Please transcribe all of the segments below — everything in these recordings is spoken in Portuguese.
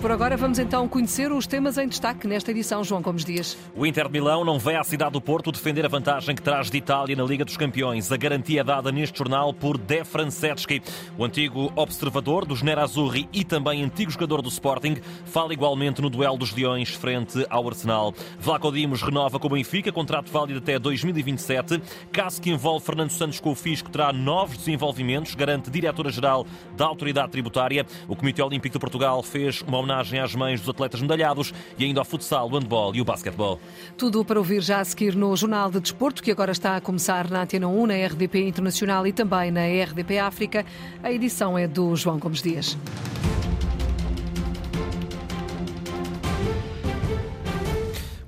por agora vamos então conhecer os temas em destaque nesta edição. João Gomes Dias. O Inter de Milão não vai à cidade do Porto defender a vantagem que traz de Itália na Liga dos Campeões. A garantia é dada neste jornal por De Franceschi. O antigo observador dos Nerazzurri e também antigo jogador do Sporting fala igualmente no duelo dos Leões frente ao Arsenal. Vlaco Dimos renova com o Benfica, contrato válido até 2027. Caso que envolve Fernando Santos com o Fisco terá novos desenvolvimentos, garante diretora-geral da Autoridade Tributária. O Comitê Olímpico de Portugal fez uma homenagem às mães dos atletas medalhados e ainda ao futsal, o handball e o basquetebol. Tudo para ouvir já a seguir no Jornal de Desporto, que agora está a começar na Antena 1, na RDP Internacional e também na RDP África. A edição é do João Gomes Dias.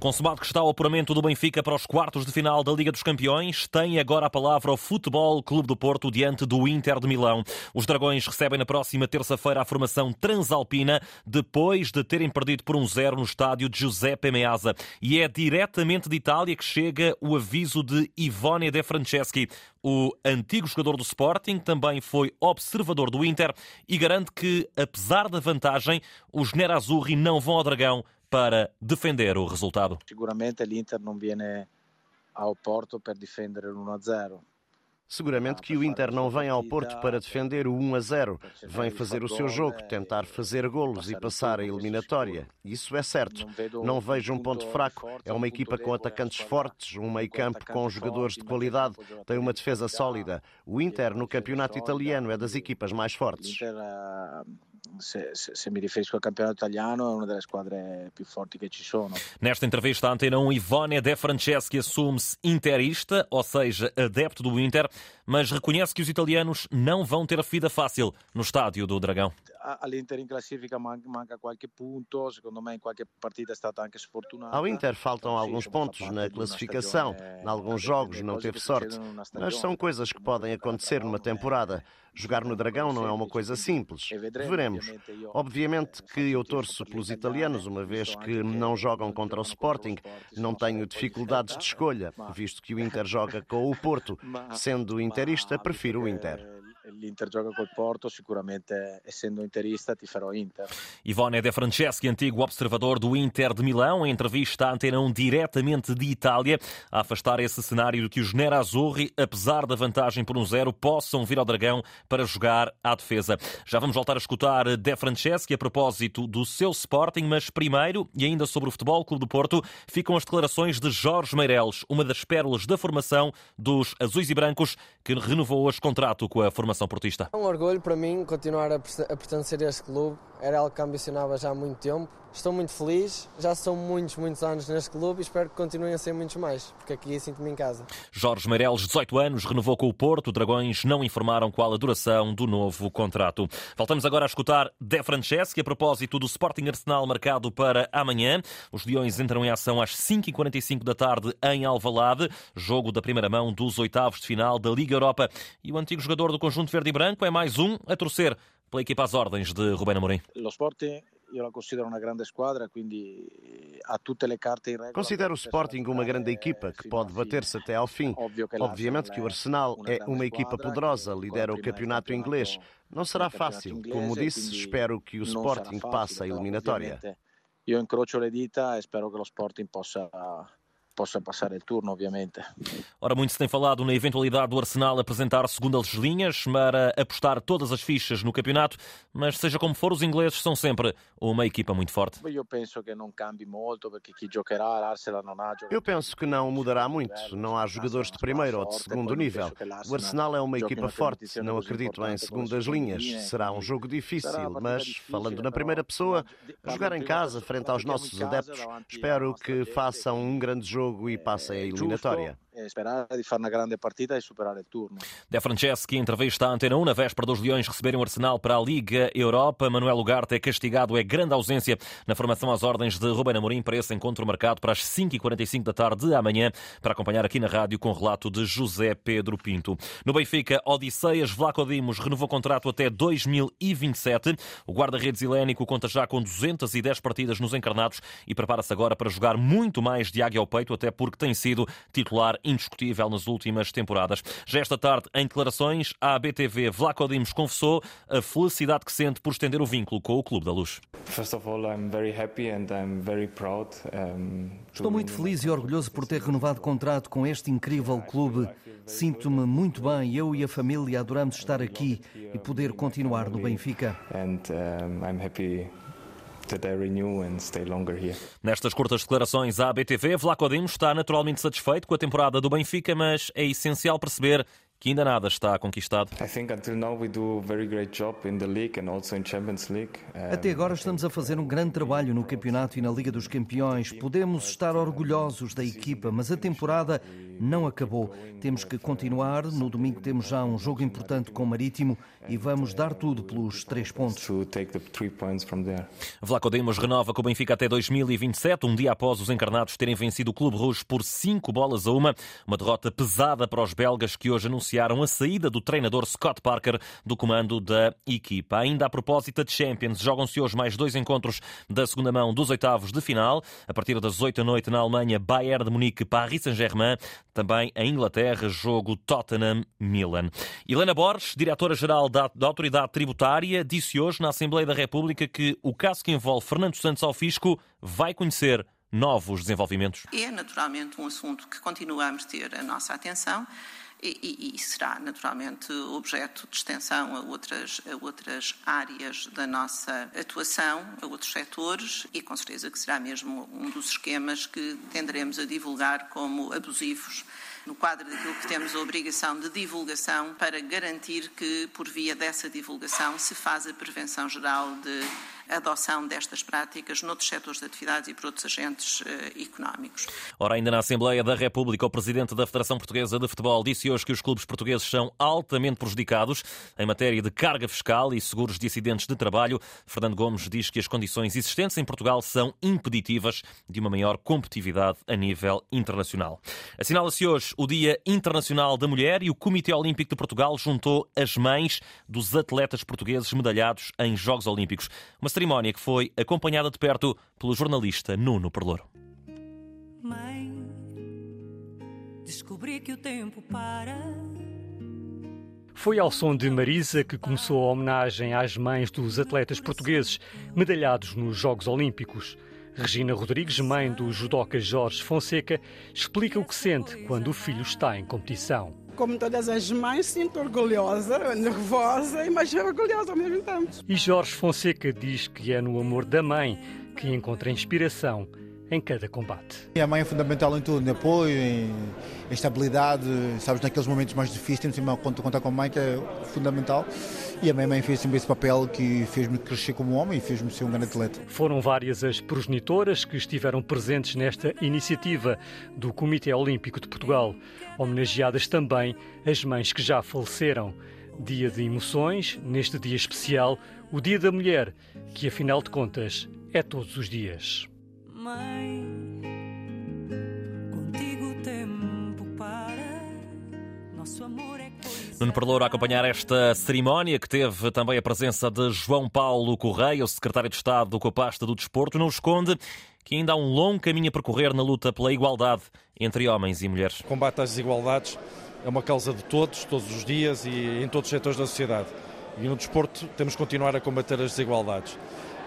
Consumado que está o apuramento do Benfica para os quartos de final da Liga dos Campeões, tem agora a palavra o Futebol Clube do Porto diante do Inter de Milão. Os Dragões recebem na próxima terça-feira a formação transalpina, depois de terem perdido por um zero no estádio de Giuseppe Meazza. E é diretamente de Itália que chega o aviso de Ivone De Franceschi. O antigo jogador do Sporting também foi observador do Inter e garante que, apesar da vantagem, os Nerazzurri não vão ao Dragão para defender o resultado. Seguramente l'Inter não viene ao Porto para defender o 1 a 0. Seguramente que o Inter não vem ao Porto para defender o 1 a 0. Vem fazer o seu jogo, tentar fazer golos e passar a eliminatória. Isso é certo. Não vejo um ponto fraco. É uma equipa com atacantes fortes, um meio-campo com jogadores de qualidade, tem uma defesa sólida. O Inter, no campeonato italiano, é das equipas mais fortes. Se, se, mi riferisco al campionato italiano, è una delle squadre più forti che ci sono. Nesta entrevista à Antena 1, Ivone De Franceschi assume-se interista, ou seja, adepto do Inter, mas reconhece que os italianos não vão ter a vida fácil no estádio do Dragão. All'Inter in classifica manca qualche punto, secondo me in qualche partita è stata anche sfortunata. Ao Inter faltam alguns pontos na classificação, em alguns jogos não teve sorte, mas são coisas que podem acontecer numa temporada. Jogar no Dragão não é uma coisa simples. Veremos. Obviamente que eu torço pelos italianos, uma vez que não jogam contra o Sporting. Não tenho dificuldades de escolha, visto que o Inter joga com o Porto. Sendo interista, prefiro o Inter. L'Inter gioca col Porto, sicuramente essendo interista ti farò Inter. Ivone De Franceschi, antigo observador do Inter de Milão, em entrevista à Antena 1 diretamente de Itália, a afastar esse cenário de que os Nerazzurri, apesar da vantagem por um zero, possam vir ao Dragão para jogar à defesa. Já vamos voltar a escutar De Franceschi a propósito do seu Sporting, mas primeiro, e ainda sobre o Futebol Clube do Porto, ficam as declarações de Jorge Meireles, uma das pérolas da formação dos azuis e brancos, que renovou hoje contrato com a formação É um orgulho para mim continuar a pertencer a este clube. Era algo que ambicionava já há muito tempo. Estou muito feliz, já são muitos, muitos anos neste clube e espero que continuem a ser muitos mais, porque aqui sinto-me em casa. Jorge Meireles, 18 anos, renovou com o Porto. Dragões não informaram qual a duração do novo contrato. Voltamos agora a escutar De Franceschi a propósito do Sporting Arsenal marcado para amanhã. Os Leões entram em ação às 5h45 da tarde em Alvalade, jogo da primeira mão dos oitavos de final da Liga Europa. E o antigo jogador do conjunto verde e branco é mais um a torcer pela equipa às ordens de Rubén Amorim. O Sporting io la considero una grande squadra, quindi ha tutte le carte in regola. Considero o Sporting uma grande equipa que pode bater-se até ao fim. Obviamente que o Arsenal é uma equipa poderosa, lidera o campeonato inglês. Não será fácil. Como disse, espero que o Sporting passe a eliminatória. Io incrocio le dita e spero che lo Sporting possa possa passar o turno, obviamente. Ora, muito se tem falado na eventualidade do Arsenal apresentar segundas linhas para apostar todas as fichas no campeonato, mas seja como for, os ingleses são sempre uma equipa muito forte. Eu penso que não cambi muito, porque quem jogará, Arsenal não há Eu penso que não mudará muito. Não há jogadores de primeiro ou de segundo nível. O Arsenal é uma equipa forte. Não acredito em segundas linhas. Será um jogo difícil, mas falando na primeira pessoa, jogar em casa frente aos nossos adeptos, espero que façam um grande jogo jogo e passem a eliminatória. Esperar de fazer uma grande partida e superar o turno. De Franceschi, entrevista à Antena 1, na véspera dos Leões receberem o Arsenal para a Liga Europa. Manuel Ugarte é castigado, é grande ausência na formação às ordens de Ruben Amorim para esse encontro marcado para as 5h45 da tarde de amanhã, para acompanhar aqui na rádio com relato de José Pedro Pinto. No Benfica, Odisseias Vlaco Dimos renovou contrato até 2027. O guarda-redes helénico conta já com 210 partidas nos encarnados e prepara-se agora para jogar muito mais de águia ao peito, até porque tem sido titular indiscutível nas últimas temporadas. Já esta tarde, em declarações, a BTV Vlaco Dimos confessou a felicidade que sente por estender o vínculo com o Clube da Luz. Estou muito feliz e orgulhoso por ter renovado contrato com este incrível clube. Sinto-me muito bem, eu e a família adoramos estar aqui e poder continuar no Benfica. Nestas curtas declarações à BTV, Vlaco Dimos está naturalmente satisfeito com a temporada do Benfica, mas é essencial perceber que ainda nada está conquistado. Até agora estamos a fazer um grande trabalho no campeonato e na Liga dos Campeões. Podemos estar orgulhosos da equipa, mas a temporada não acabou. Temos que continuar. No domingo temos já um jogo importante com o Marítimo e vamos dar tudo pelos três pontos. Vlaco Dimos renova com o Benfica até 2027, um dia após os encarnados terem vencido o Clube Rouge por cinco bolas a uma. Uma derrota pesada para os belgas que hoje anunciaram anunciaram a saída do treinador Scott Parker do comando da equipa. Ainda a propósito de Champions, jogam-se hoje mais dois encontros da segunda mão dos oitavos de final. A partir das 8 da noite na Alemanha, Bayern de Munique, Paris Saint-Germain. Também em Inglaterra, jogo Tottenham-Milan. Helena Borges, diretora-geral da Autoridade Tributária, disse hoje na Assembleia da República que o caso que envolve Fernando Santos ao fisco vai conhecer novos desenvolvimentos. É naturalmente um assunto que continuamos a ter a nossa atenção e, e, será naturalmente objeto de extensão a outras, a outras áreas da nossa atuação, a outros setores e com certeza que será mesmo um dos esquemas que tenderemos a divulgar como abusivos no quadro daquilo que temos a obrigação de divulgação para garantir que, por via dessa divulgação, se faz a prevenção geral de adoção destas práticas noutros setores de atividades e por outros agentes eh, económicos. Ora, ainda na Assembleia da República, o Presidente da Federação Portuguesa de Futebol disse hoje que os clubes portugueses são altamente prejudicados em matéria de carga fiscal e seguros de acidentes de trabalho. Fernando Gomes diz que as condições existentes em Portugal são impeditivas de uma maior competitividade a nível internacional. Assinala-se hoje o Dia Internacional da Mulher e o Comitê Olímpico de Portugal juntou as mães dos atletas portugueses medalhados em Jogos Olímpicos. Uma cerimónia que foi acompanhada de perto pelo jornalista Nuno Perlouro. Mãe, descobri que o tempo para. Foi ao som de Marisa que começou a homenagem às mães dos atletas portugueses medalhados nos Jogos Olímpicos. Regina Rodrigues, mãe do judoca Jorge Fonseca, explica o que sente quando o filho está em competição. Como todas as mães, sinto orgulhosa, nervosa, mas orgulhosa ao mesmo tempo. E Jorge Fonseca diz que é no amor da mãe que encontra inspiração em cada combate. A mãe é fundamental em tudo, em apoio, em, estabilidade, sabes, naqueles momentos mais difíceis, temos sempre contar com a mãe, que é fundamental. E a minha mãe fez sempre esse papel que fez-me crescer como homem e fez-me ser um grande atleta. Foram várias as progenitoras que estiveram presentes nesta iniciativa do Comitê Olímpico de Portugal, homenageadas também as mães que já faleceram. Dia de emoções, neste dia especial, o Dia da Mulher, que afinal de contas é todos os dias. Mãe, Nuno Perlouro a acompanhar esta cerimónia que teve também a presença de João Paulo Correia, o secretário de Estado com a pasta do Desporto, não esconde que ainda há um longo caminho a percorrer na luta pela igualdade entre homens e mulheres. O combate às desigualdades é uma causa de todos, todos os dias e em todos os setores da sociedade. E no desporto temos que continuar a combater as desigualdades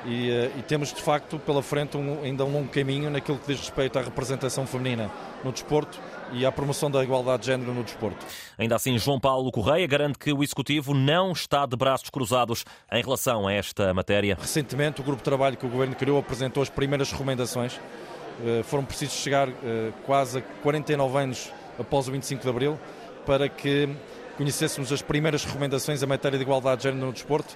e, eh, e, temos de facto pela frente um, ainda um longo caminho naquilo que diz respeito à representação feminina no desporto e à promoção da igualdade de género no desporto. Ainda assim, João Paulo Correia garante que o Executivo não está de braços cruzados em relação a esta matéria. Recentemente, o grupo de trabalho que o Governo criou apresentou as primeiras recomendações. Eh, foram precisos chegar eh, quase a 49 anos após o 25 de Abril para que conhecêssemos as primeiras recomendações em matéria de igualdade de género no desporto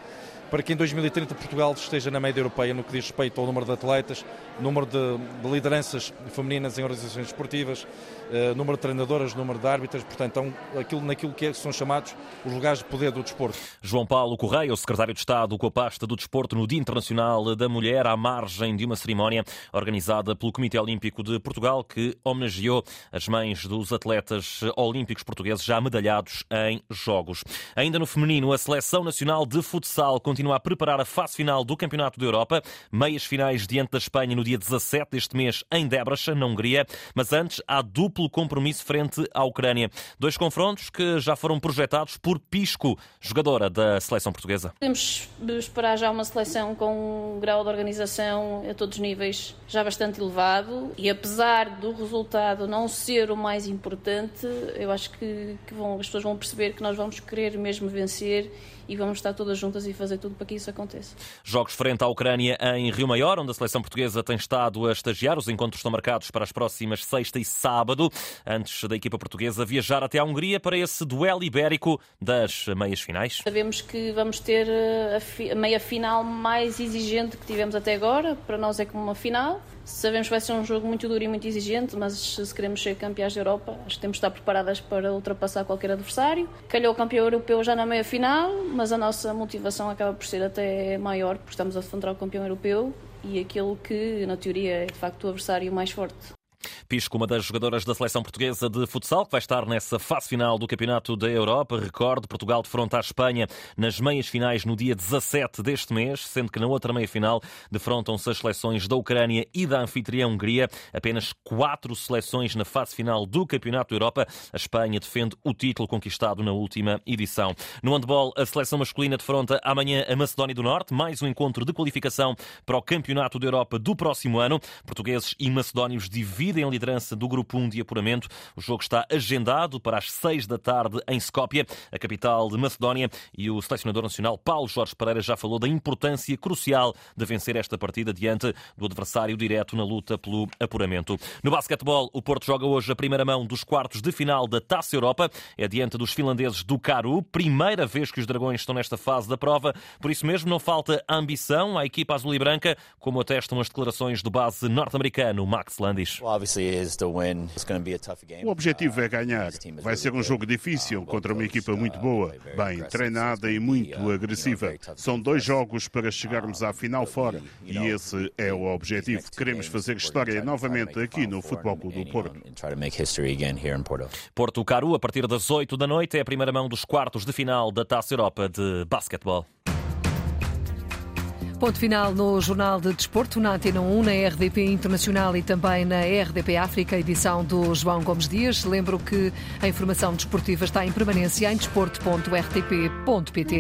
para que em 2030 Portugal esteja na média europeia no que diz respeito ao número de atletas, número de, de lideranças femininas em organizações esportivas, uh, número de treinadoras, número de árbitras, portanto, então, aquilo, naquilo que é, são chamados os lugares de poder do desporto. João Paulo Correia, o secretário de Estado com a pasta do desporto no Dia Internacional da Mulher, à margem de uma cerimónia organizada pelo Comitê Olímpico de Portugal, que homenageou as mães dos atletas olímpicos portugueses já medalhados em Jogos. Ainda no feminino, a Seleção Nacional de Futsal continua a preparar a fase final do Campeonato da Europa, meias finais diante da Espanha no dia 17 deste mês em Debrecen, na Hungria, mas antes há duplo compromisso frente à Ucrânia. Dois confrontos que já foram projetados por Pisco, jogadora da seleção portuguesa. Podemos esperar já uma seleção com um grau de organização a todos os níveis já bastante elevado e apesar do resultado não ser o mais importante, eu acho que, que vão, as pessoas vão perceber que nós vamos querer mesmo vencer e vamos estar todas juntas e fazer tudo para que isso aconteça. Jogos frente à Ucrânia em Rio Maior, onde a seleção portuguesa tem estado a estagiar. Os encontros estão marcados para as próximas sexta e sábado, antes da equipa portuguesa viajar até à Hungria para esse duelo ibérico das meias finais. Sabemos que vamos ter eh, a, meia final mais exigente que tivemos até agora. Para nós é como uma final. Sabemos que vai ser um jogo muito duro e muito exigente, mas se queremos ser campeãs da Europa, acho que temos de estar preparadas para ultrapassar qualquer adversário. Calhou o campeão europeu já na meia final, mas a nossa motivação acaba por ser até maior, porque estamos a defender o campeão europeu e aquele que, na teoria, é de facto o adversário mais forte. Pisco, uma das jogadoras da seleção portuguesa de futsal, que vai estar nessa fase final do Campeonato da Europa. Recorde, Portugal defronta a Espanha nas meias finais no dia 17 deste mês, sendo que na outra meia final defrontam-se as seleções da Ucrânia e da anfitriã Hungria. Apenas quatro seleções na fase final do Campeonato da Europa. A Espanha defende o título conquistado na última edição. No handball, a seleção masculina defronta amanhã a Macedónia do Norte, mais um encontro de qualificação para o Campeonato da Europa do próximo ano. Portugueses e macedónios dividem dividem a liderança do Grupo 1 de apuramento. O jogo está agendado para as 6 da tarde em Skopje, a capital de Macedónia, e o selecionador nacional Paulo Jorge Pereira já falou da importância crucial de vencer esta partida diante do adversário direto na luta pelo apuramento. No basquetebol, o Porto joga hoje a primeira mão dos quartos de final da Taça Europa. É diante dos finlandeses do Caru, primeira vez que os dragões estão nesta fase da prova. Por isso mesmo, não falta ambição à equipa azul e branca, como atestam as declarações do base norte-americano Max Landis. O objetivo é ganhar. Vai ser um jogo difícil contra uma equipa muito boa, bem treinada e muito agressiva. São dois jogos para chegarmos à final fora e esse é o objetivo. Queremos fazer história novamente aqui no Futebol Clube do Porto. Porto Caru, a partir das 8 da noite, é a primeira mão dos quartos de final da Taça Europa de basquetebol. Ponto final no Jornal de Desporto, na Antena 1, na RDP Internacional e também na RDP África, edição do João Gomes Dias. Lembro que a informação desportiva está em permanência em desporto.rtp.pt.